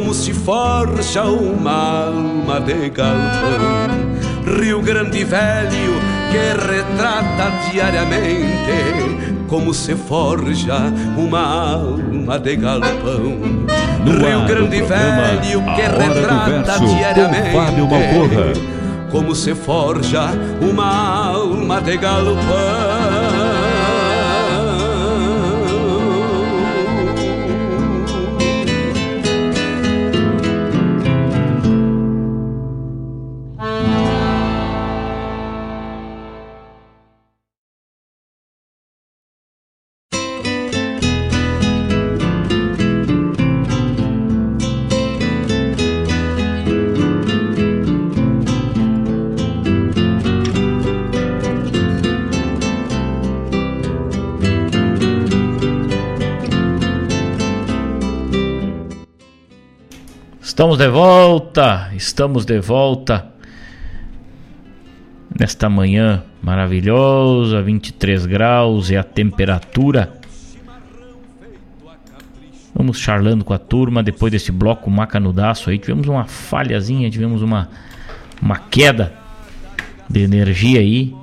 como se forja uma alma de galpão. Rio Grande Velho que retrata diariamente como se forja uma alma de galpão. No Rio Grande Velho que retrata diariamente como se forja uma alma de galpão. Estamos de volta, estamos de volta nesta manhã maravilhosa, 23 graus e a temperatura. Vamos charlando com a turma depois desse bloco macanudaço aí. Tivemos uma falhazinha, tivemos uma, uma queda de energia aí,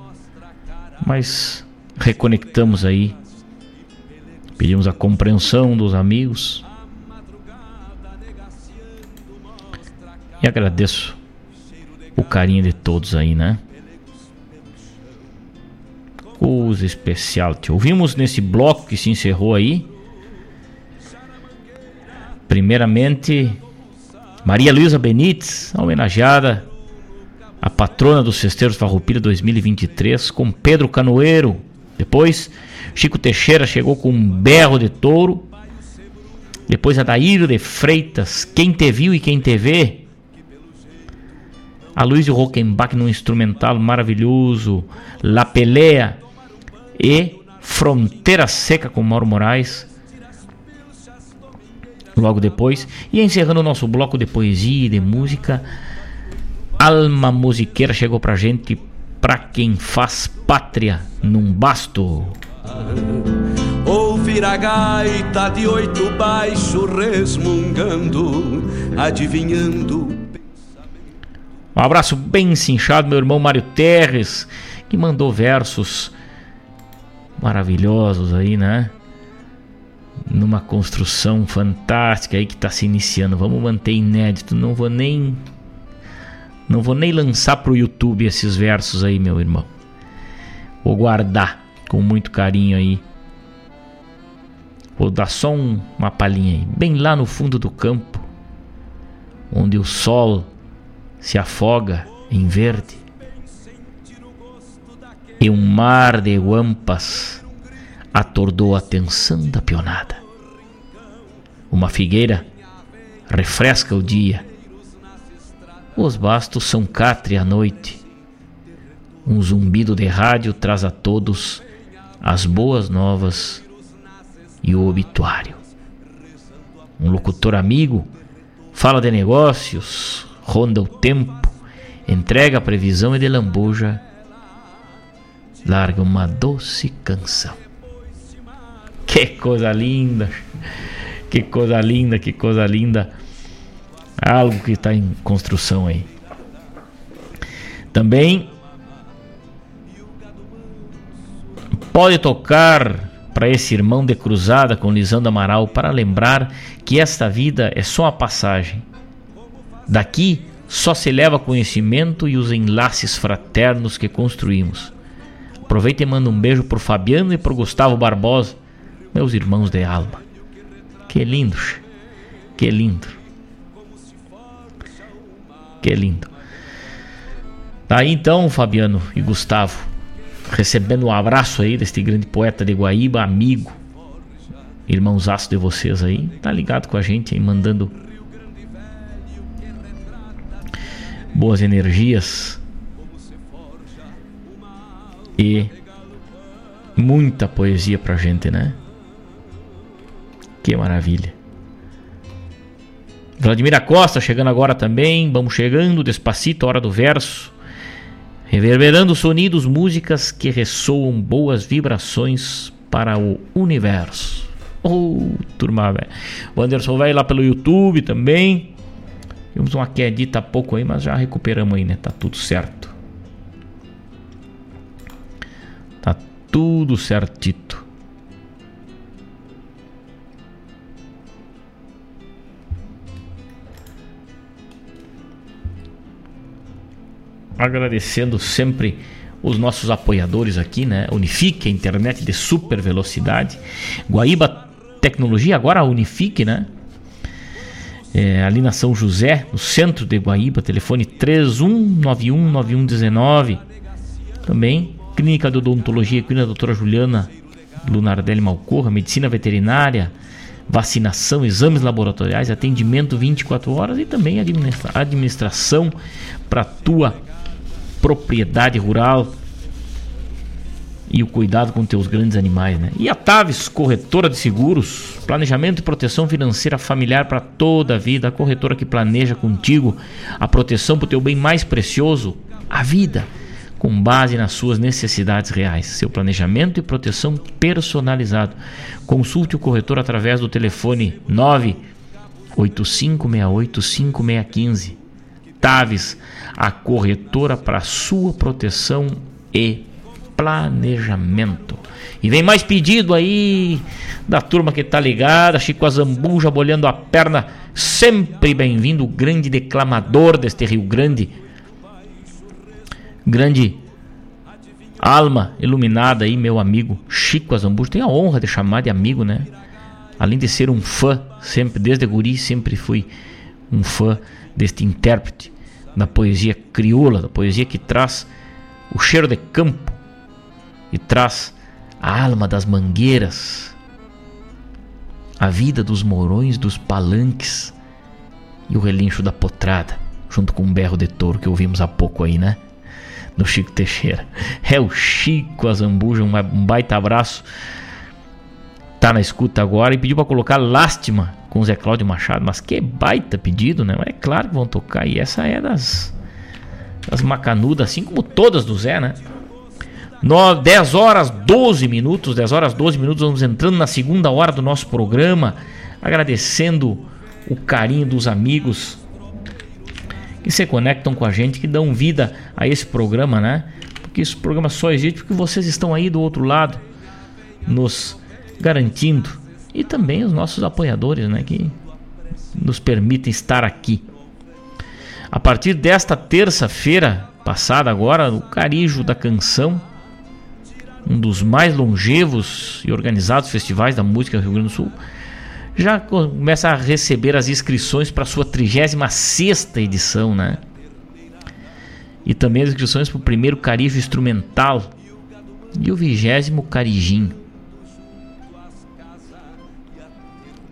mas reconectamos aí. Pedimos a compreensão dos amigos. E agradeço o carinho de todos aí, né? Coisa especial. Te ouvimos nesse bloco que se encerrou aí. Primeiramente, Maria Luísa Benites, homenageada, a patrona dos Festeiros Farroupilha 2023, com Pedro Canoeiro. Depois, Chico Teixeira chegou com um berro de touro. Depois, Adair de Freitas, quem te viu e quem te vê a Luiz Rockenbach num instrumental maravilhoso, La Pelea e Fronteira Seca com Mauro Moraes. Logo depois, e encerrando o nosso bloco de poesia e de música, Alma Musiqueira chegou pra gente, pra quem faz pátria num basto. Ouvir a gaita de oito baixo resmungando, adivinhando um abraço bem cinchado, meu irmão Mário Terres, que mandou versos maravilhosos aí, né? Numa construção fantástica aí que está se iniciando. Vamos manter inédito. Não vou nem. Não vou nem lançar pro YouTube esses versos aí, meu irmão. Vou guardar com muito carinho aí. Vou dar só um, uma palhinha aí. Bem lá no fundo do campo, onde o sol se afoga em verde e um mar de guampas atordou a tensão da pionada. Uma figueira refresca o dia. Os bastos são catre à noite. Um zumbido de rádio traz a todos as boas novas e o obituário. Um locutor amigo fala de negócios, ronda o tempo, entrega a previsão e de lambuja larga uma doce canção. Que coisa linda, que coisa linda, que coisa linda. Algo que está em construção aí. Também pode tocar para esse irmão de cruzada com Lisandro Amaral para lembrar que esta vida é só a passagem Daqui só se leva conhecimento e os enlaces fraternos que construímos. Aproveita e manda um beijo pro Fabiano e pro Gustavo Barbosa, meus irmãos de alma. Que lindo, que lindo. Que lindo. Daí então, Fabiano e Gustavo, recebendo um abraço aí deste grande poeta de Guaíba, amigo, irmãozaço de vocês aí, tá ligado com a gente aí, mandando boas energias e muita poesia pra gente, né? Que maravilha. Vladimir Costa chegando agora também. Vamos chegando, despacito, hora do verso. Reverberando sonidos, músicas que ressoam boas vibrações para o universo. Oh, turma, velho. O Anderson vai lá pelo YouTube também. Tivemos uma quedita há pouco aí, mas já recuperamos aí, né? Tá tudo certo. Tá tudo certito. Agradecendo sempre os nossos apoiadores aqui, né? Unifique, a internet de super velocidade. Guaíba Tecnologia, agora a Unifique, né? É, ali na São José, no centro de Guaíba, telefone 31919119. Também Clínica de Odontologia Equina, doutora Juliana Lunardelli Malcorra, Medicina Veterinária, vacinação, exames laboratoriais, atendimento 24 horas e também administra administração para tua propriedade rural e o cuidado com teus grandes animais, né? E a Taves, corretora de seguros, planejamento e proteção financeira familiar para toda a vida, a corretora que planeja contigo a proteção para o teu bem mais precioso, a vida, com base nas suas necessidades reais. Seu planejamento e proteção personalizado. Consulte o corretor através do telefone 985685615. Taves, a corretora para sua proteção e planejamento. E vem mais pedido aí da turma que tá ligada, Chico Azambuja bolhando a perna, sempre bem-vindo, grande declamador deste Rio Grande. Grande alma iluminada aí, meu amigo Chico Azambuja. Tenho a honra de chamar de amigo, né? Além de ser um fã, sempre desde guri sempre fui um fã deste intérprete da poesia crioula, da poesia que traz o cheiro de campo, e traz a alma das mangueiras, a vida dos morões, dos palanques e o relincho da potrada, junto com um berro de touro que ouvimos há pouco aí, né? No Chico Teixeira. É o Chico Azambuja, um baita abraço. Tá na escuta agora e pediu para colocar Lástima com o Zé Cláudio Machado, mas que baita pedido, né? É claro que vão tocar e essa é das das macanudas, assim como todas do Zé, né? 9, 10 horas 12 minutos, 10 horas 12 minutos, vamos entrando na segunda hora do nosso programa, agradecendo o carinho dos amigos que se conectam com a gente, que dão vida a esse programa, né? Porque esse programa só existe porque vocês estão aí do outro lado, nos garantindo. E também os nossos apoiadores, né? Que nos permitem estar aqui. A partir desta terça-feira passada agora, o Carijo da Canção um dos mais longevos e organizados festivais da música do Rio Grande do Sul, já começa a receber as inscrições para sua 36 edição, né? E também as inscrições para o primeiro Carijo Instrumental e o vigésimo Carijinho.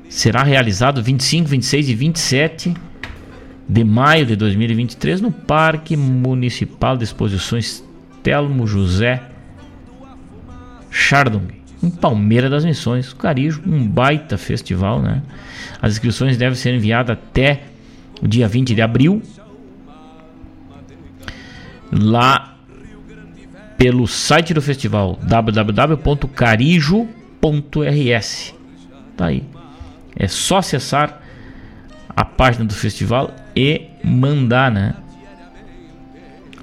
Será realizado 25, 26 e 27 de maio de 2023 no Parque Municipal de Exposições Telmo José Chardong, em Palmeira das Missões, Carijo, um baita festival, né? As inscrições devem ser enviadas até o dia 20 de abril, lá pelo site do festival www.carijo.rs. Tá aí. É só acessar a página do festival e mandar, né?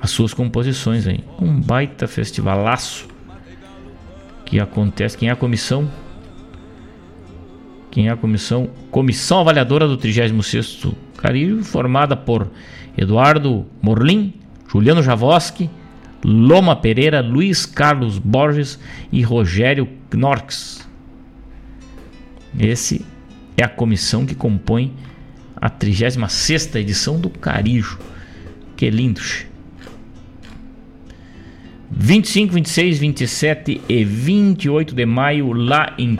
As suas composições aí. Um baita festivalaço que acontece. Quem é a comissão? Quem é a comissão? Comissão Avaliadora do 36º Caribe, formada por Eduardo Morlim, Juliano Javoski, Loma Pereira, Luiz Carlos Borges e Rogério Knorks. Esse é a comissão que compõe a 36ª edição do Carijo. Que lindo! 25, 26, 27 e 28 de maio lá em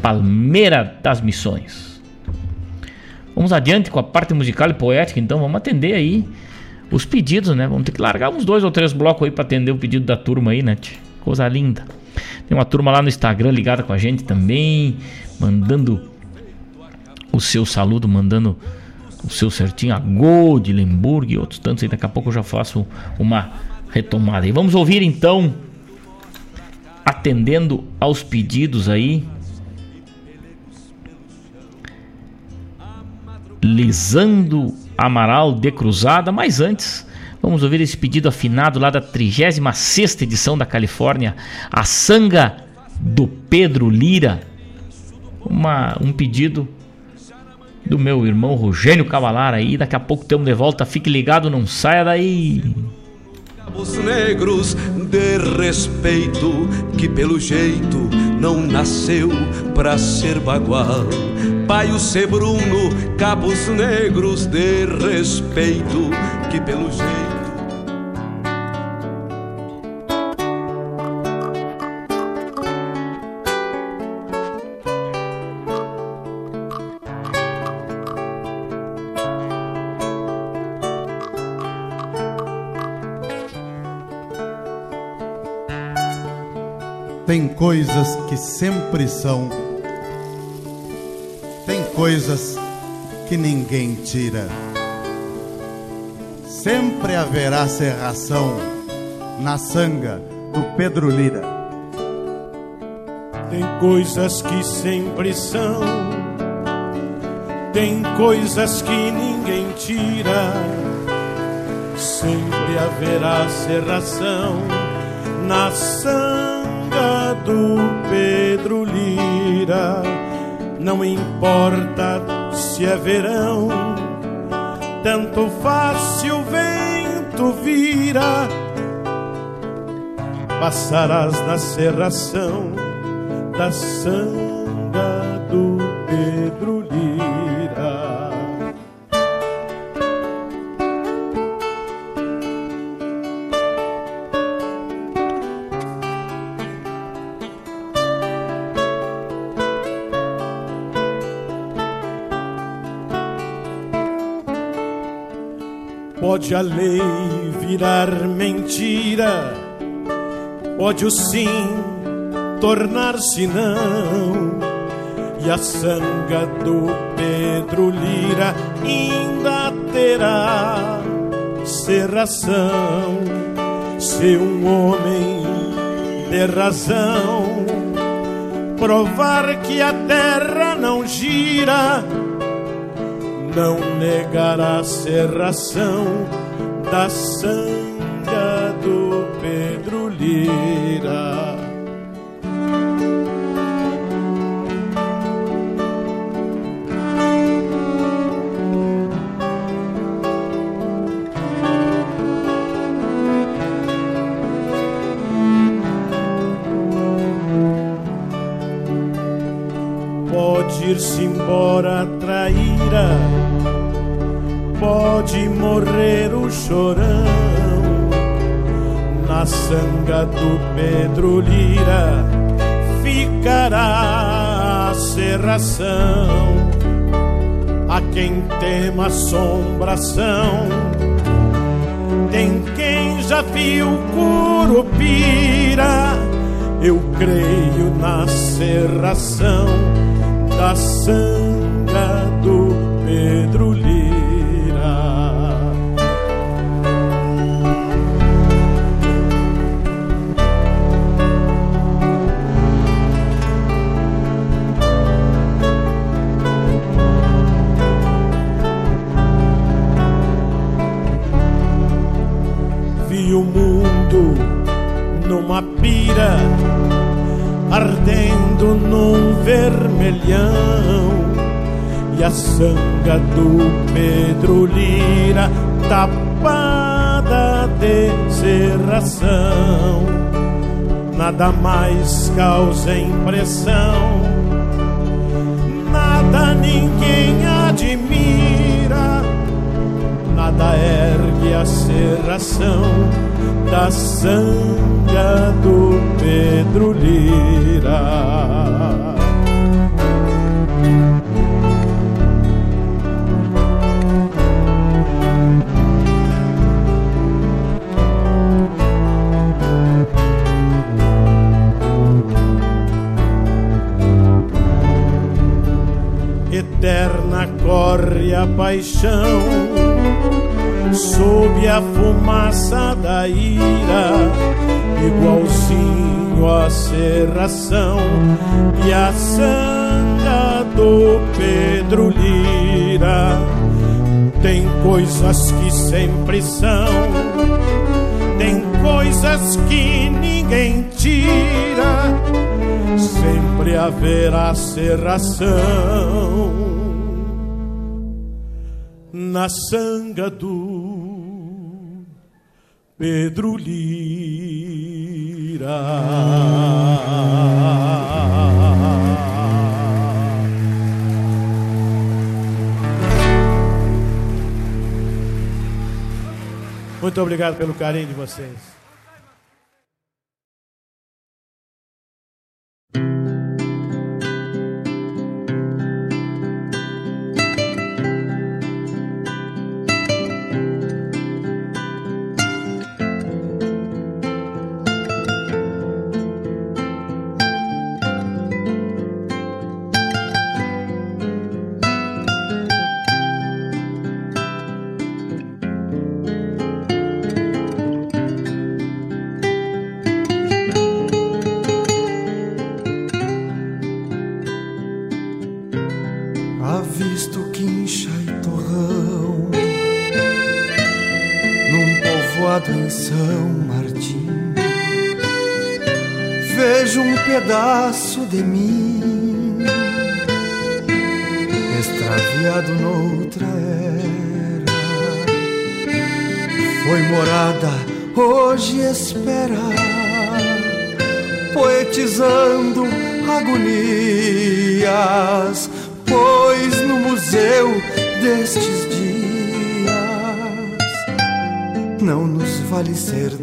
Palmeira das Missões. Vamos adiante com a parte musical e poética, então vamos atender aí os pedidos, né? Vamos ter que largar uns dois ou três blocos aí para atender o pedido da turma aí, né? Coisa linda. Tem uma turma lá no Instagram ligada com a gente também, mandando o seu saludo, mandando o seu certinho, a Gold, Lemburg e outros tantos aí. Daqui a pouco eu já faço uma retomada. E vamos ouvir então, atendendo aos pedidos aí, Lisando Amaral de Cruzada. Mas antes, vamos ouvir esse pedido afinado lá da 36 edição da Califórnia, a Sanga do Pedro Lira. Uma, um pedido do meu irmão Rogênio Cavalar aí. Daqui a pouco estamos de volta. Fique ligado, não saia daí. Os negros de respeito que pelo jeito não nasceu pra ser bagual. Pai o ser Bruno, cabos negros de respeito que pelo jeito Tem coisas que sempre são, tem coisas que ninguém tira. Sempre haverá serração na sanga do Pedro Lira. Tem coisas que sempre são, tem coisas que ninguém tira. Sempre haverá serração na sanga do Pedro Lira. Não importa se é verão, tanto faz se o vento vira. Passarás na serração da sanga Pode a lei virar mentira, pode o sim tornar-se não, e a sanga do Pedro Lira ainda terá serração. Se um homem de razão provar que a terra não gira, não negará a serração da sanga do Pedro Lira. Pode ir-se embora traíra pode morrer o chorão. Na sanga do Pedro Lira ficará a serração. A quem tema assombração tem quem já viu Curupira eu creio na serração da sanga ardendo num vermelhão, e a sanga do Pedro Lira tapada de serração. Nada mais causa impressão, nada ninguém admira nada ergue a serração da sanga do Pedro Lira. Eterna corre a paixão sob a fumaça da ira, igualzinho a serração e a sanga do Pedro Lira. Coisas que sempre são, tem coisas que ninguém tira, sempre haverá serração na sanga do Pedro Lira. Muito obrigado pelo carinho de vocês.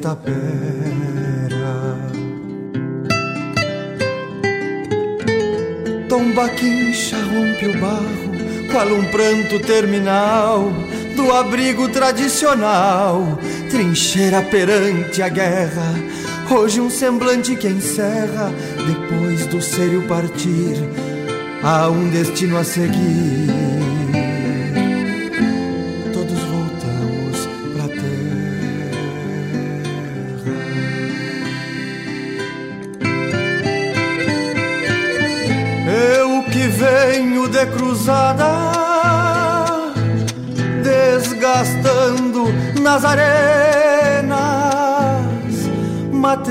Ser tapera. Tomba quincha rompe o barro, qual um pranto terminal do abrigo tradicional, trincheira perante a guerra. Hoje um semblante que encerra, depois do sério partir, há um destino a seguir.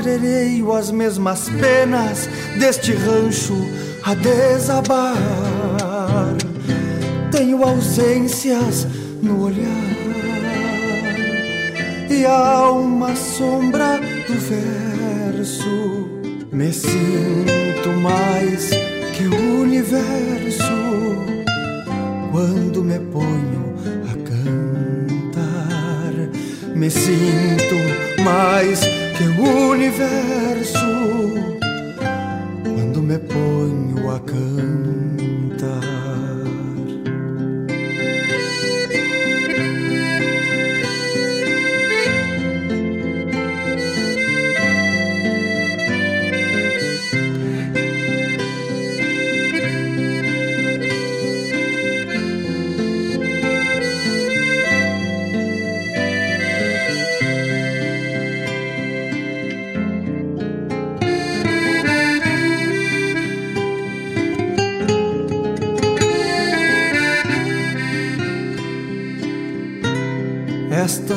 Matrereio as mesmas penas deste rancho a desabar. Tenho ausências no olhar e há uma sombra do verso. Me sinto mais que o universo quando me ponho a cantar. Me sinto mais que o universo quando me ponho a cantar.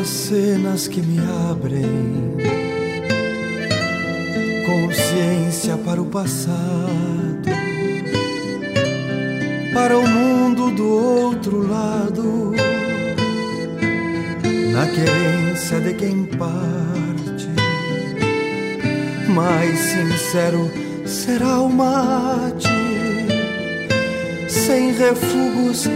Cenas que me abrem consciência para o passado, para o mundo do outro lado, na querência de quem parte. Mais sincero será o mate, sem refugos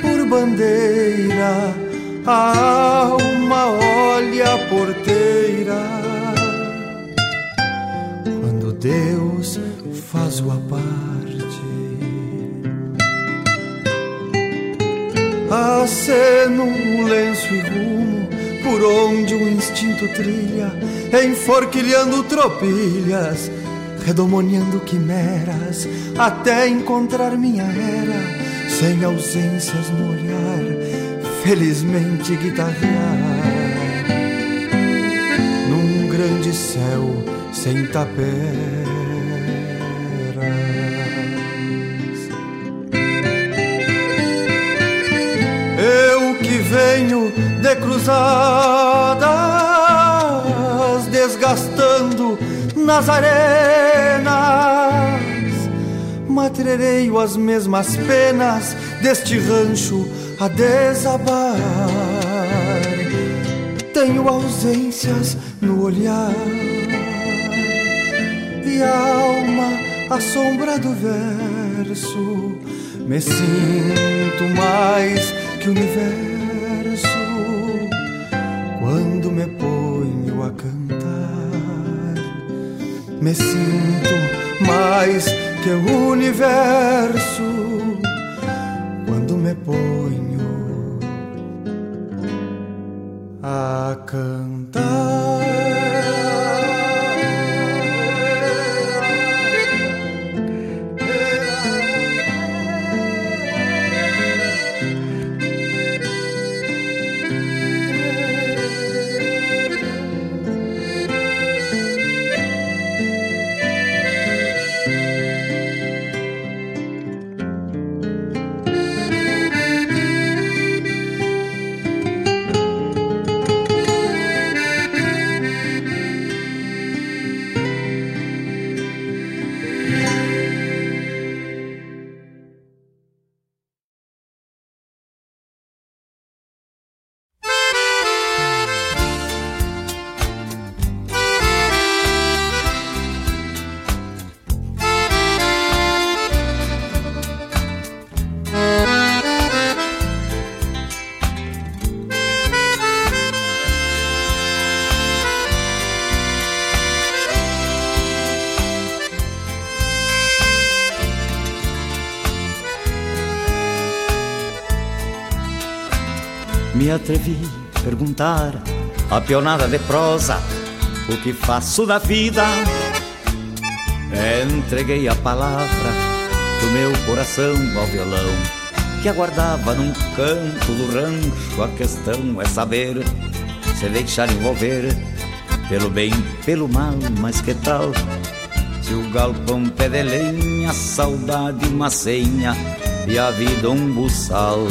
por bandeira a alma olha a porteira quando Deus faz o aparte. Aceno um lenço e rumo por onde o instinto trilha, enforquilhando tropilhas, redomoniando quimeras, até encontrar minha era, sem ausências no olhar felizmente guitarrear num grande céu sem taperas. Eu que venho de cruzadas, desgastando nas arenas. Matrereio as mesmas penas deste rancho a desabar. Tenho ausências no olhar e a alma a sombra do verso. Me sinto mais que o universo quando me ponho a cantar. Me sinto mais que o universo atrevi a perguntar a pionada de prosa o que faço da vida. Entreguei a palavra do meu coração ao violão que aguardava num canto do rancho. A questão é saber se deixar envolver pelo bem, pelo mal, mas que tal? Se o galpão pé de lenha, saudade uma senha e a vida um buçal.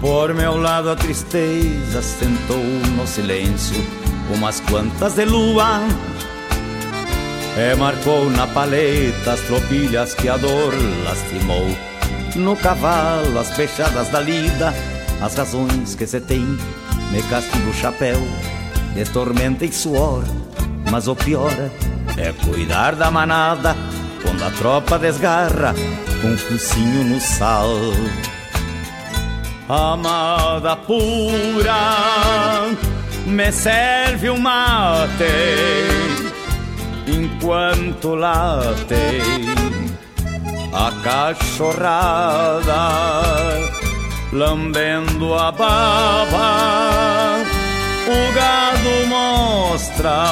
Por meu lado a tristeza sentou no silêncio umas quantas de lua E marcou na paleta as tropilhas que a dor lastimou No cavalo as fechadas da lida As razões que se tem me castigo o chapéu De tormenta e suor. Mas o pior é cuidar da manada Quando a tropa desgarra com um focinho no sal amada pura, me serve um mate enquanto late a cachorrada, lambendo a baba. O gado mostra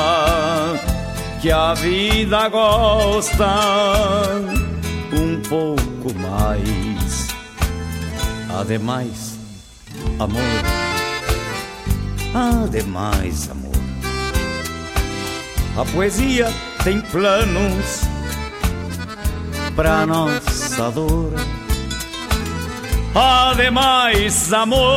que a vida gosta um pouco mais. Ademais, amor. Ademais, amor. A poesia tem planos pra nossa dor. Ademais, amor.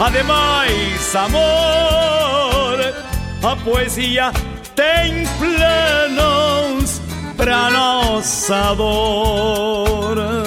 Ademais, amor. A poesia tem planos pra nossa dor.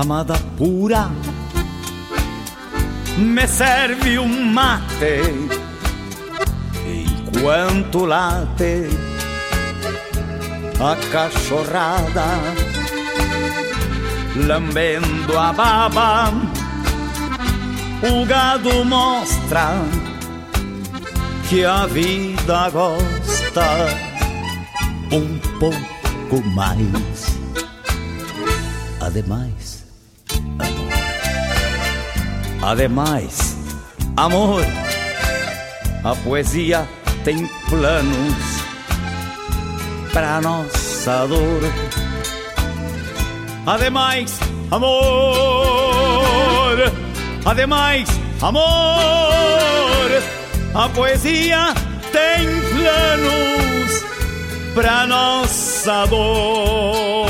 Amada pura, me serve um mate enquanto late a cachorrada, lambendo a baba. O gado mostra que a vida gosta um pouco mais. Ademais, Ademais, amor, a poesia tem planos para nossa dor. Ademais, amor, ademais, amor, a poesia tem planos para nossa dor.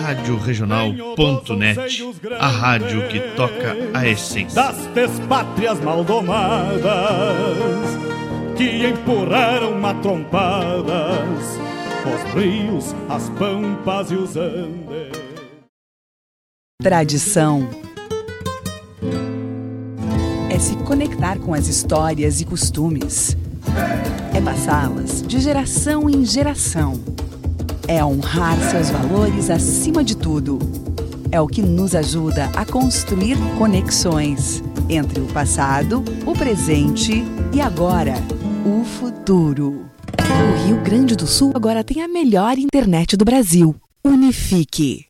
Rádio Regional.net, a rádio que toca a essência. Das despátrias maldomadas que empurraram matrompadas os rios, as pampas e os andes. Tradição é se conectar com as histórias e costumes, é passá-las de geração em geração é honrar seus valores acima de tudo. É o que nos ajuda a construir conexões entre o passado, o presente e agora, o futuro. O Rio Grande do Sul agora tem a melhor internet do Brasil. Unifique.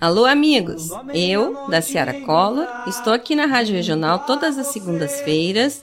Alô, amigos! Eu, da Ciara Collor, estou aqui na Rádio Regional todas as segundas-feiras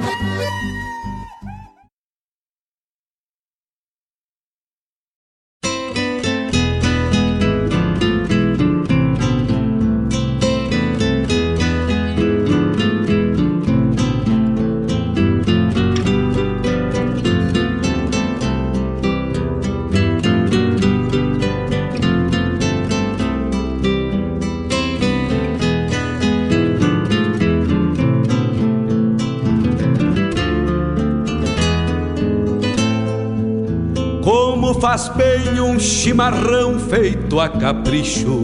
Chimarrão feito a capricho,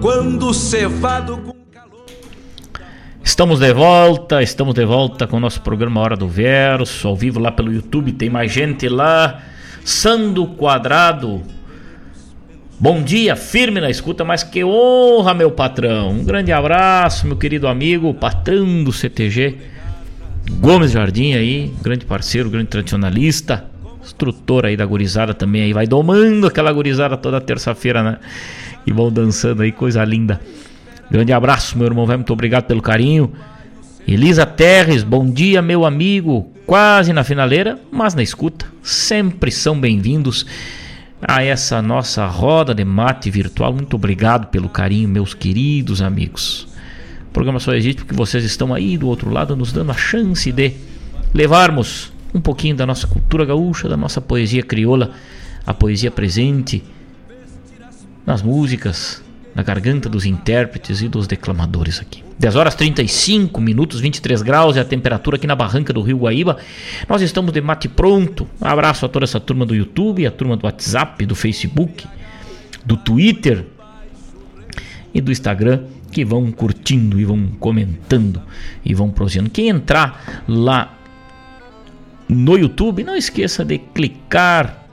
quando cevado com calor. Estamos de volta, estamos de volta com o nosso programa Hora do Verso, ao vivo lá pelo YouTube, tem mais gente lá. Sando Quadrado, Bom dia, firme na escuta, mas que honra, meu patrão. Um grande abraço, meu querido amigo, patrão do CTG, Gomes Jardim aí, grande parceiro, grande tradicionalista instrutor aí da gurizada também aí, vai domando aquela gurizada toda terça-feira, né? E vão dançando aí, coisa linda. Grande abraço, meu irmão, muito obrigado pelo carinho. Elisa Terres, bom dia, meu amigo. Quase na finaleira, mas na escuta. Sempre são bem-vindos a essa nossa roda de mate virtual. Muito obrigado pelo carinho, meus queridos amigos. O programa só existe porque vocês estão aí do outro lado nos dando a chance de levarmos um pouquinho da nossa cultura gaúcha, da nossa poesia crioula, a poesia presente nas músicas, na garganta dos intérpretes e dos declamadores aqui. 10 horas 35 minutos, 23 graus é a temperatura aqui na barranca do Rio Guaíba. Nós estamos de mate pronto. Um abraço a toda essa turma do YouTube, a turma do WhatsApp, do Facebook, do Twitter e do Instagram que vão curtindo e vão comentando e vão prosseguindo. Quem entrar lá no YouTube, não esqueça de clicar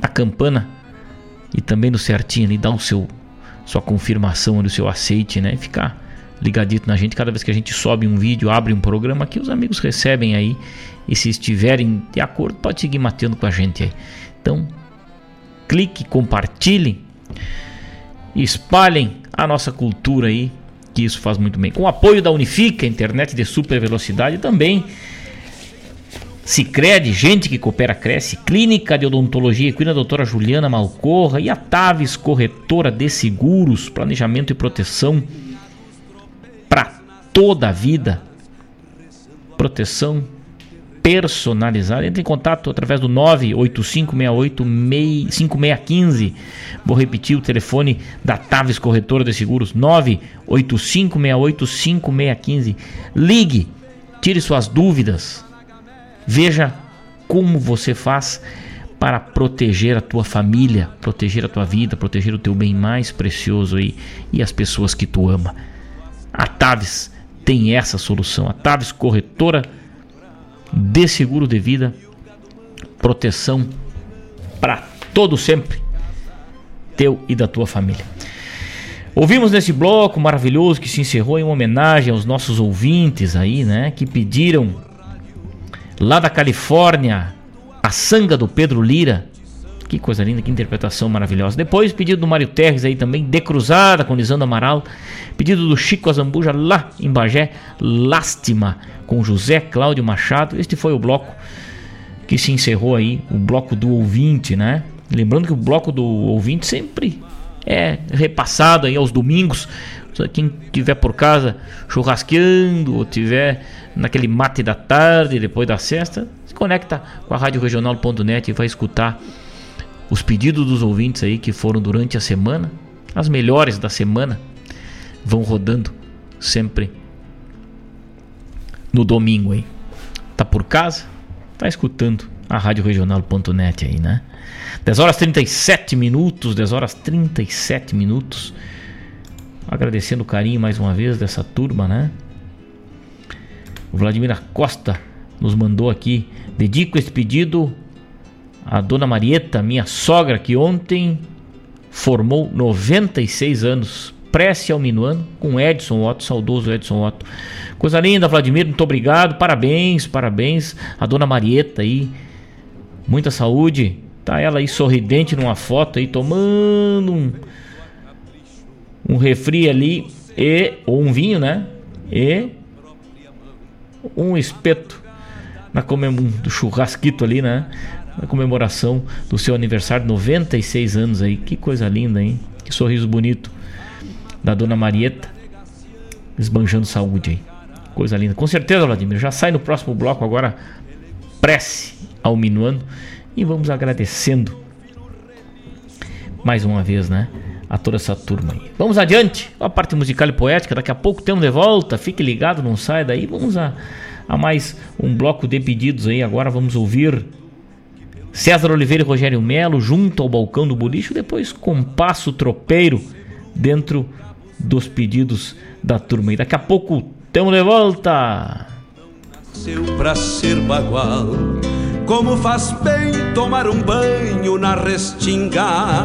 na campana e também no certinho ali, dar o seu sua confirmação do seu aceite, né? Ficar ligadito na gente cada vez que a gente sobe um vídeo, abre um programa que os amigos recebem aí e se estiverem de acordo, pode seguir matando com a gente aí. Então, clique, compartilhem, espalhem a nossa cultura aí, que isso faz muito bem. Com o apoio da Unifica, internet de super velocidade também Cicred, gente que coopera, cresce. Clínica de Odontologia Equina, doutora Juliana Malcorra. E a Taves, corretora de seguros, planejamento e proteção para toda a vida. Proteção personalizada. Entre em contato através do 985685615. Vou repetir o telefone da Taves Corretora de Seguros: 985685615. Ligue, tire suas dúvidas Veja como você faz para proteger a tua família, proteger a tua vida, proteger o teu bem mais precioso aí e as pessoas que tu ama. A Taves tem essa solução. A Taves corretora de seguro de vida, proteção para todo sempre teu e da tua família. Ouvimos nesse bloco maravilhoso que se encerrou em homenagem aos nossos ouvintes aí, né, que pediram lá da Califórnia, a sanga do Pedro Lira. Que coisa linda, que interpretação maravilhosa. Depois, pedido do Mário Terres aí também, De Cruzada com Lisandro Amaral. Pedido do Chico Azambuja lá em Bagé, Lástima com José Cláudio Machado. Este foi o bloco que se encerrou aí, o bloco do ouvinte, né? Lembrando que o bloco do ouvinte sempre é repassado aí aos domingos. Quem tiver por casa churrasqueando ou tiver naquele mate da tarde, depois da sexta, se conecta com a Rádio Regional.net e vai escutar os pedidos dos ouvintes aí que foram durante a semana, as melhores da semana, vão rodando sempre no domingo aí. Tá por casa? Tá escutando a Rádio Regional.net aí, né? 10 horas 37 minutos, 10 horas 37 minutos. Agradecendo o carinho mais uma vez dessa turma, né? O Vladimir Costa nos mandou aqui. Dedico esse pedido à dona Marieta, minha sogra, que ontem formou 96 anos. Prece ao minuano com Edson Otto, saudoso Edson Otto. Coisa linda, Vladimir, muito obrigado. Parabéns, parabéns à dona Marieta aí. Muita saúde. Tá ela aí sorridente numa foto aí, tomando um, um refri ali e ou um vinho, né? E um espeto na comem do churrasquito ali, né? Na comemoração do seu aniversário, 96 anos aí. Que coisa linda, hein? Que sorriso bonito da dona Marieta, esbanjando saúde aí. Coisa linda. Com certeza, Vladimir, já sai no próximo bloco agora. Prece ao minuano e vamos agradecendo mais uma vez, né? A toda essa turma aí. Vamos adiante, a parte musical e poética. Daqui a pouco temos de volta. Fique ligado, não saia daí. Vamos a, a mais um bloco de pedidos aí. Agora vamos ouvir César Oliveira e Rogério Melo junto ao balcão do bolicho. Depois compasso tropeiro dentro dos pedidos da turma. E daqui a pouco temos de volta. Seu pra ser bagual como faz bem tomar um banho na restinga,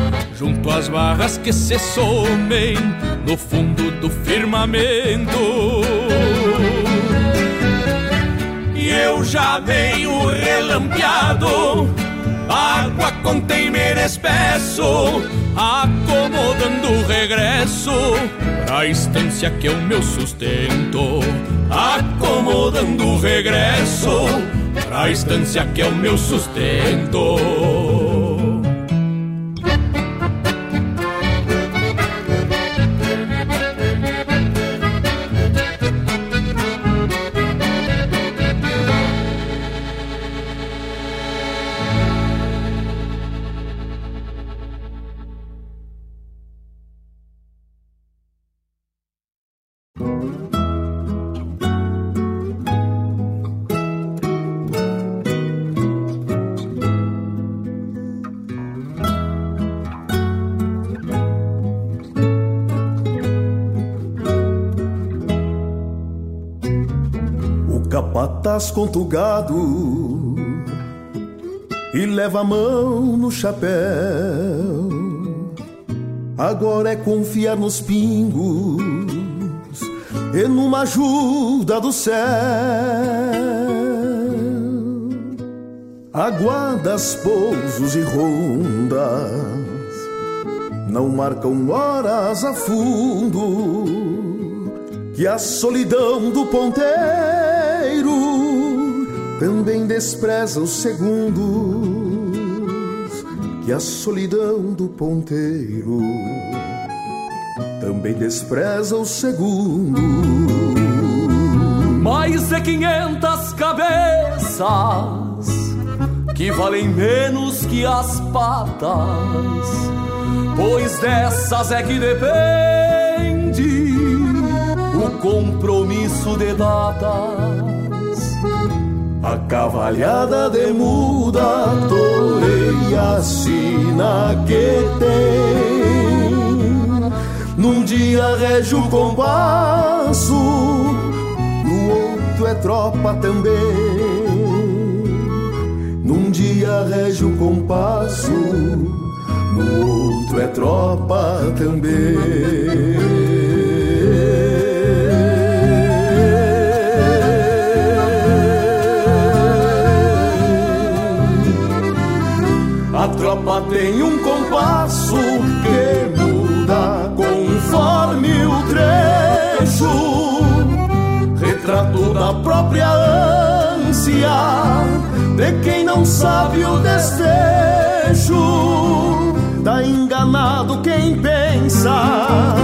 junto às barras que se somem no fundo do firmamento. E eu já venho relampeado, água com temer espesso, acomodando o regresso pra estância que é o meu sustento. Acomodando o regresso pra estância que é o meu sustento. Capataz conta o gado e leva a mão no chapéu. Agora é confiar nos pingos e numa ajuda do céu. Aguardas, pousos e rondas não marcam horas a fundo que a solidão do ponteiro também despreza os segundos que a solidão do ponteiro também despreza os segundos Mais de quinhentas cabeças que valem menos que as patas, pois dessas é que depende o compromisso de datas. A cavalhada de muda toreia a sina que tem Num dia rege o compasso peito é tropa também. Num dia rege o compasso, no outro é tropa também. A tropa tem um compasso que muda conforme o trecho, retrato da própria ânsia de quem não sabe o desfecho. Tá enganado quem pensa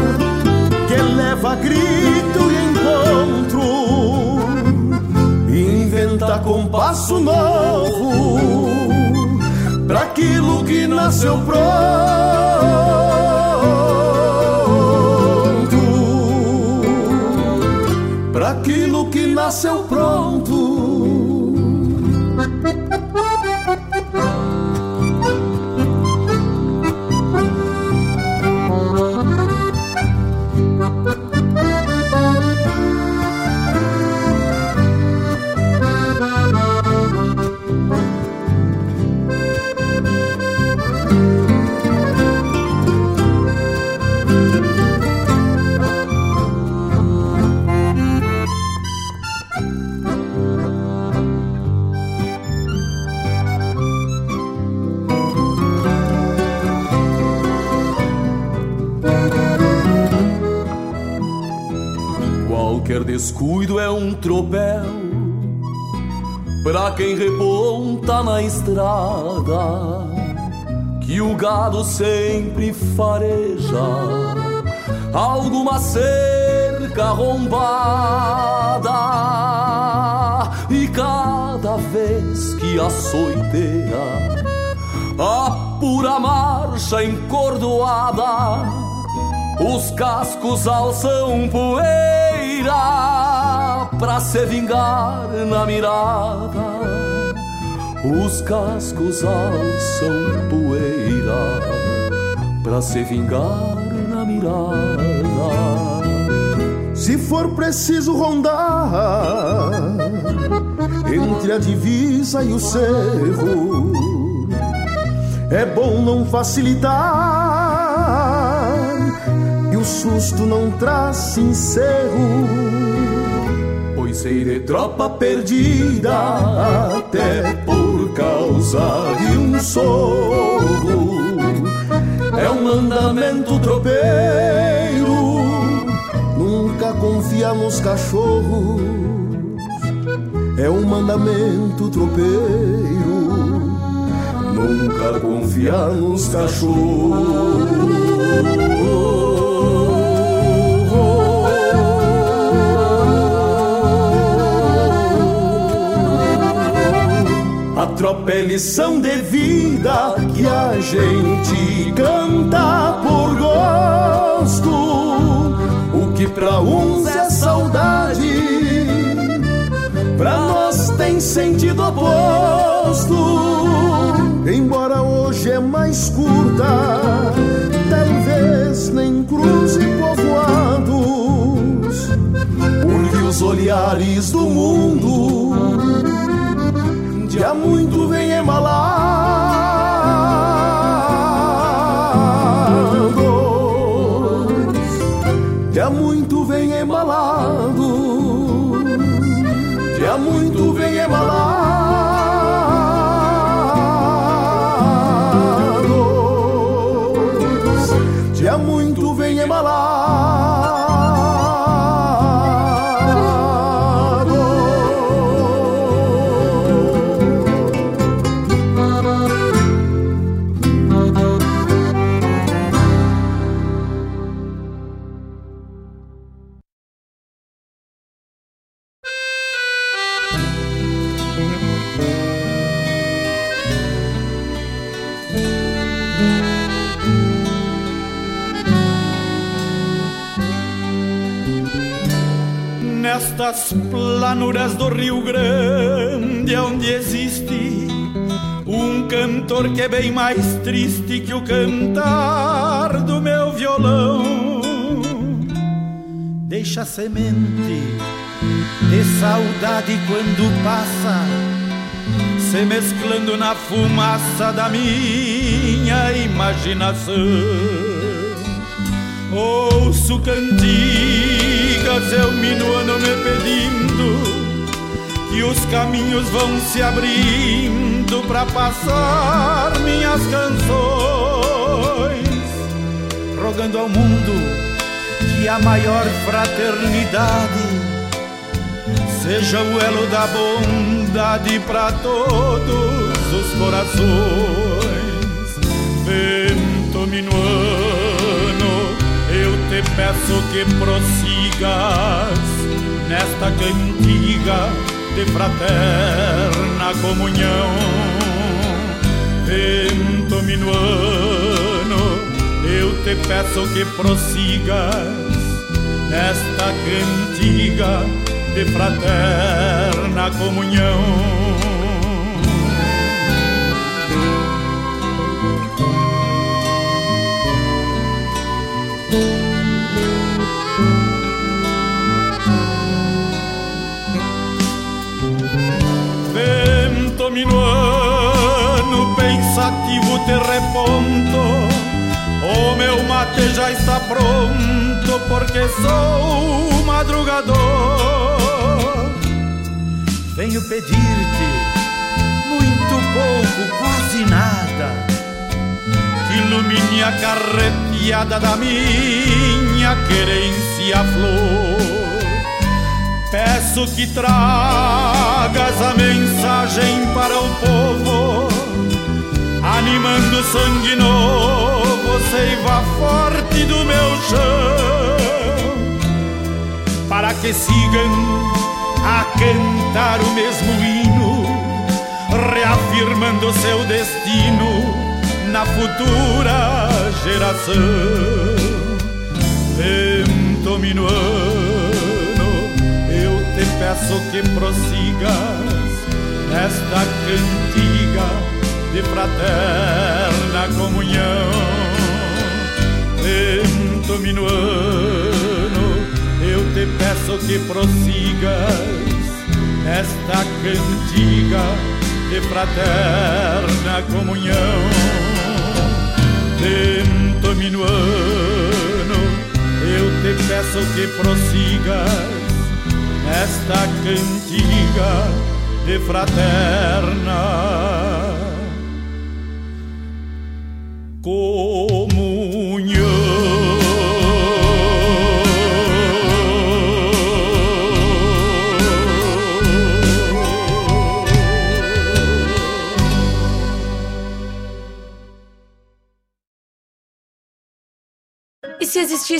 que leva grito e encontro, inventa compasso novo aquilo que nasceu pronto, para aquilo que nasceu pronto. Descuido é um tropel. Pra quem reponta na estrada Que o gado sempre fareja Alguma cerca arrombada. E cada vez que açoiteia A pura marcha encordoada Os cascos alçam poeira Pra se vingar na mirada. Os cascos alçam poeira Pra se vingar na mirada. Se for preciso rondar Entre a divisa e o cerro É bom não facilitar o susto não traz encerro. Pois sei de tropa perdida Até por causa de um sorro. É um mandamento tropeiro Nunca confia nos cachorros. É um mandamento tropeiro Nunca confia nos cachorros. A tropa é lição de vida que a gente canta por gosto. O que pra uns é saudade, pra nós tem sentido oposto. Embora hoje é mais curta, talvez nem cruze povoados, porque os olhares do mundo há muito vem embalados, planuras do Rio Grande, onde existe um cantor que é bem mais triste que o cantar do meu violão. Deixa semente de saudade quando passa, se mesclando na fumaça da minha imaginação. Ouço cantigas, eu minuano me pedindo que os caminhos vão se abrindo para passar minhas canções, rogando ao mundo que a maior fraternidade seja o elo da bondade para todos os corações. Vento minuano, eu te peço que prossigas nesta cantiga de fraterna comunhão. Vento minuano, eu te peço que prossigas nesta cantiga de fraterna comunhão. Minuano, pensativo te reponto, o meu mate já está pronto porque sou madrugador. Venho pedir-te muito pouco, quase nada, ilumine a carreteada da minha querência flor. Peço que tragas a mensagem para o povo, animando sangue novo, seiva forte do meu chão, para que sigam a cantar o mesmo hino, reafirmando seu destino na futura geração. Te peço que prossigas nesta cantiga de fraterna comunhão. Vento minuano, eu te peço que prossigas esta cantiga de fraterna comunhão. Vento minuano, eu te peço que prossigas esta cantiga de fraterna comunhão.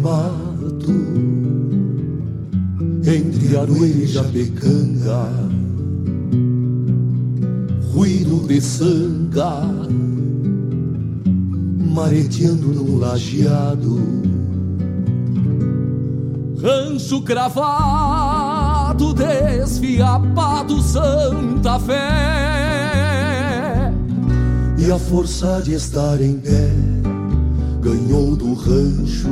Mato entre Aroeira e Japecanga, ruído de sanga, mareteando no lajeado. Rancho cravado, desfiapado, Santa Fé. E a força de estar em pé ganhou do rancho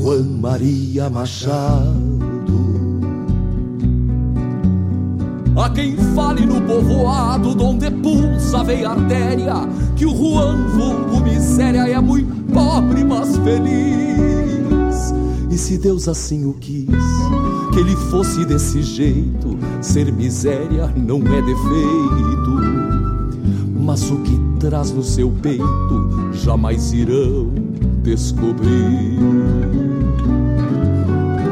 Juan Maria Machado. A quem fale no povoado, donde pulsa veia artéria, que o Juan vulgo miséria é muito pobre, mas feliz. E se Deus assim o quis, que ele fosse desse jeito, ser miséria não é defeito, mas o que traz no seu peito jamais irão descobrir.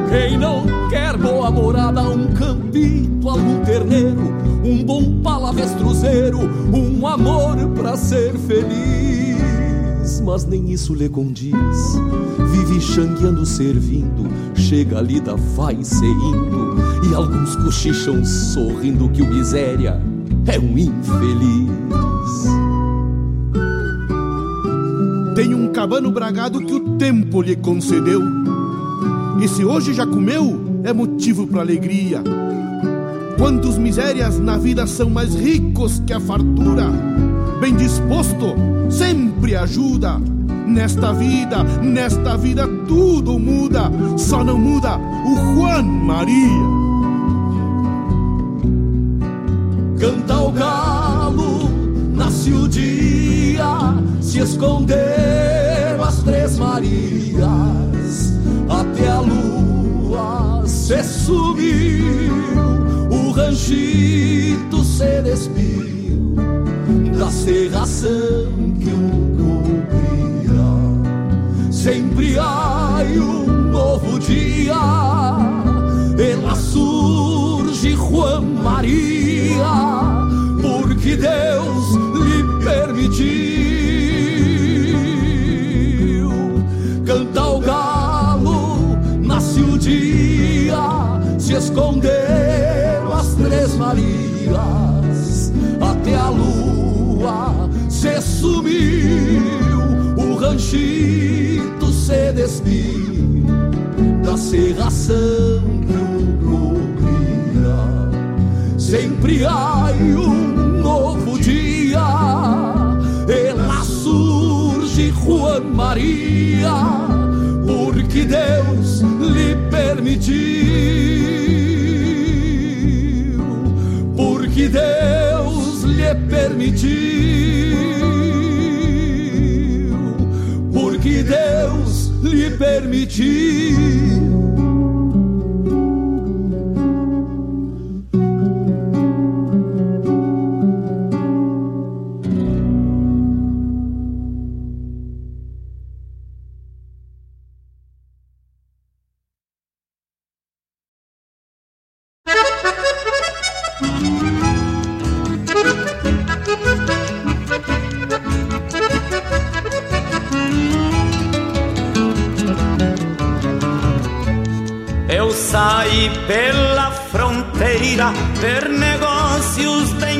Quem não quer boa morada, um campito, algum terneiro, um bom palavestruzeiro, um amor pra ser feliz. Mas nem isso lhe condiz, vive xangueando, servindo, chega a lida, vai se indo, e alguns cochicham sorrindo que o miséria é um infeliz. Cabano bragado que o tempo lhe concedeu. E se hoje já comeu, é motivo para alegria. Quantos misérias na vida são mais ricos que a fartura? Bem disposto, sempre ajuda. Nesta vida, nesta vida tudo muda, só não muda o Juan Maria. Canta o galo, nasce o dia, se esconderam as três Marias, até a lua se subiu, o ranchito se despiu da serração que o cobria. Sempre há um novo dia, ela surge Juan Maria, esconderam as três Marias, até a lua se sumiu, o ranchito se despiu da serração que o cobria. Sempre há um novo dia, ela surge Juan Maria, porque Deus lhe permitiu, permitiu, porque Deus lhe permitiu.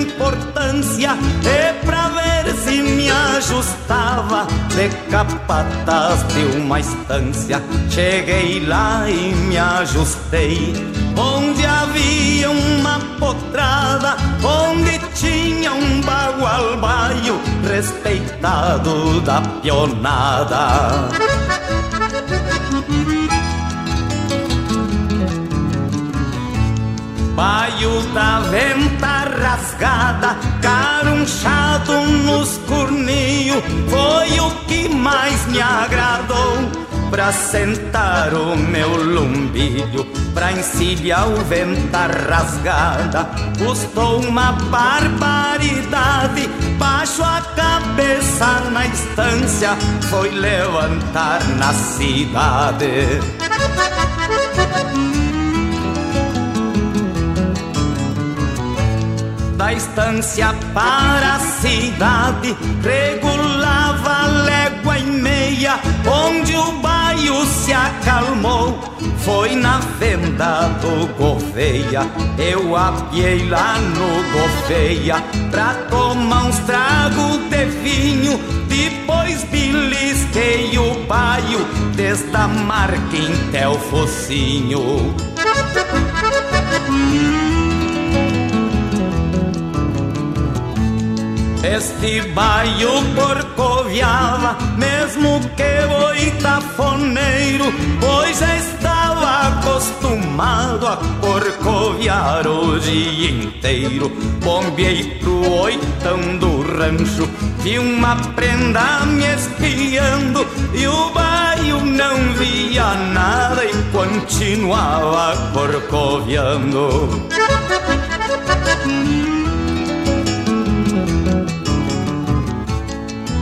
Importância e pra ver se me ajustava de capatas de uma estância. Cheguei lá e me ajustei onde havia uma potrada, onde tinha um bagual baio respeitado da pionada. Baio da venta rasgada, carunchado nos corninhos, foi o que mais me agradou. Pra sentar o meu lumbilho, pra encilhar o venta rasgada, custou uma barbaridade. Baixo a cabeça na estância, foi levantar na cidade. Da estância para a cidade, regulava légua e meia, onde o baio se acalmou. Foi na venda do Gouveia, eu apiei lá no Gouveia, pra tomar uns tragos de vinho, depois belisquei o baio, desde a marca o focinho. Este baio corcoviava, mesmo que boitafoneiro, pois já estava acostumado a corcoviar o dia inteiro. Bombeei pro oitão do rancho, vi uma prenda me espiando, e o baio não via nada e continuava corcoviando.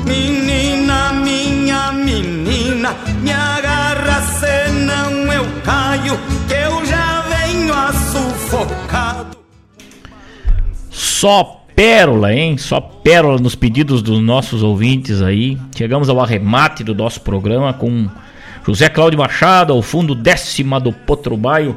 Menina, minha menina, me agarra senão eu caio, que eu já venho a sufocado. Só pérola, hein? Só pérola nos pedidos dos nossos ouvintes aí. Chegamos ao arremate do nosso programa com José Cláudio Machado, ao fundo décima do Potrubaio.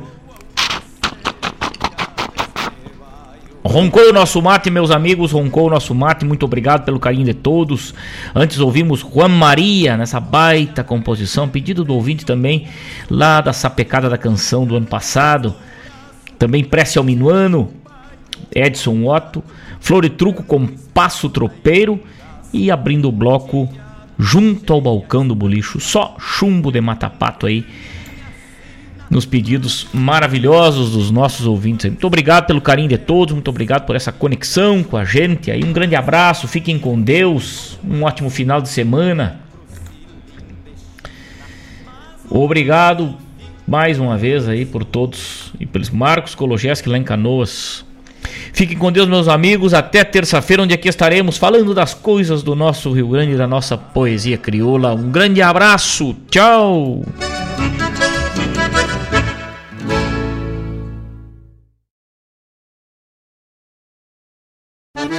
Roncou o nosso mate, meus amigos, roncou o nosso mate. Muito obrigado pelo carinho de todos. Antes ouvimos Juan Maria nessa baita composição, pedido do ouvinte também, lá da sapecada da canção do ano passado. Também Prece ao Minuano, Edson Otto. Floritruco com Passo Tropeiro. E abrindo o bloco junto ao balcão do bolicho, só chumbo de matapato aí nos pedidos maravilhosos dos nossos ouvintes. Muito obrigado pelo carinho de todos, muito obrigado por essa conexão com a gente. Aí um grande abraço, fiquem com Deus, um ótimo final de semana. Obrigado mais uma vez aí por todos e pelos Marcos Kologeski lá em Canoas. Fiquem com Deus, meus amigos. Até terça-feira, onde aqui estaremos falando das coisas do nosso Rio Grande e da nossa poesia crioula. Um grande abraço. Tchau.